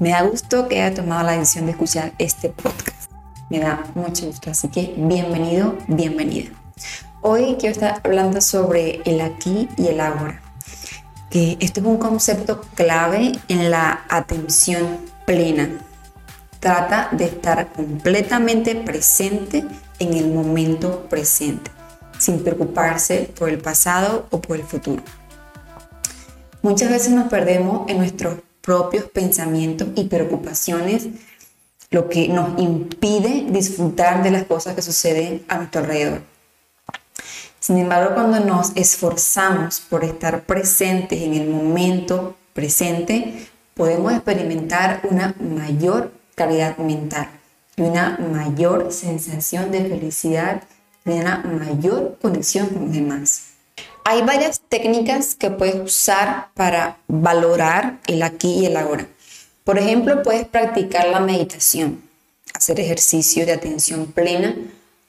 Me da gusto que haya tomado la decisión de escuchar este podcast. Me da mucho gusto, así que bienvenido, bienvenida. Hoy quiero estar hablando sobre el aquí y el ahora. Que esto es un concepto clave en la atención plena. Trata de estar completamente presente en el momento presente, sin preocuparse por el pasado o por el futuro. Muchas veces nos perdemos en nuestros propios pensamientos y preocupaciones, lo que nos impide disfrutar de las cosas que suceden a nuestro alrededor. Sin embargo, cuando nos esforzamos por estar presentes en el momento presente, podemos experimentar una mayor calidad mental y una mayor sensación de felicidad y una mayor conexión con los demás. Hay varias técnicas que puedes usar para valorar el aquí y el ahora. Por ejemplo, puedes practicar la meditación, hacer ejercicio de atención plena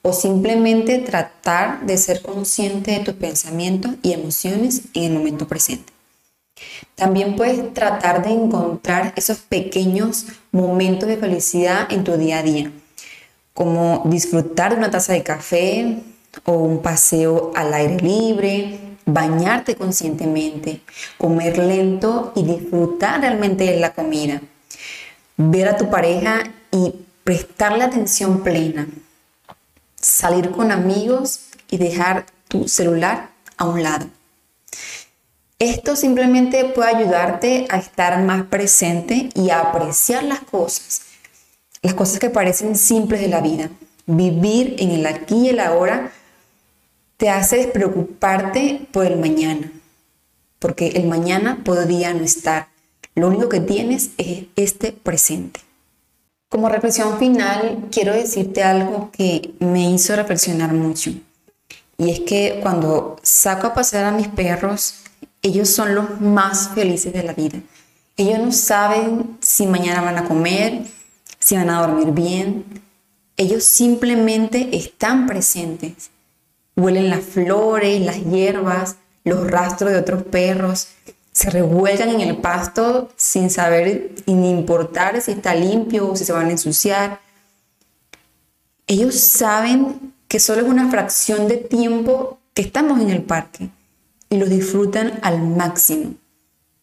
o simplemente tratar de ser consciente de tus pensamientos y emociones en el momento presente. También puedes tratar de encontrar esos pequeños momentos de felicidad en tu día a día, como disfrutar de una taza de café o un paseo al aire libre, bañarte conscientemente, comer lento y disfrutar realmente de la comida, ver a tu pareja y prestarle atención plena, salir con amigos y dejar tu celular a un lado. Esto simplemente puede ayudarte a estar más presente y a apreciar las cosas, las cosas que parecen simples de la vida. Vivir en el aquí y el ahora te hace despreocuparte por el mañana, porque el mañana podría no estar. Lo único que tienes es este presente. Como reflexión final, quiero decirte algo que me hizo reflexionar mucho. Y es que cuando saco a pasear a mis perros, ellos son los más felices de la vida. Ellos no saben si mañana van a comer, si van a dormir bien. Ellos simplemente están presentes. Huelen las flores, las hierbas, los rastros de otros perros se revuelcan en el pasto sin saber ni importar si está limpio o si se van a ensuciar. Ellos saben que solo es una fracción de tiempo que estamos en el parque y lo disfrutan al máximo.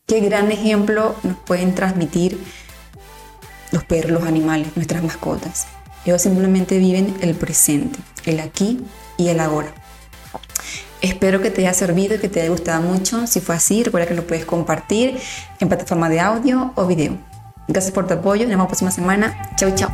Qué gran ejemplo nos pueden transmitir los perros, los animales, nuestras mascotas. Ellos simplemente viven el presente, el aquí y el ahora. Espero que te haya servido y que te haya gustado mucho. Si fue así, recuerda que lo puedes compartir en plataforma de audio o video. Gracias por tu apoyo. Nos vemos la próxima semana. Chau, chau.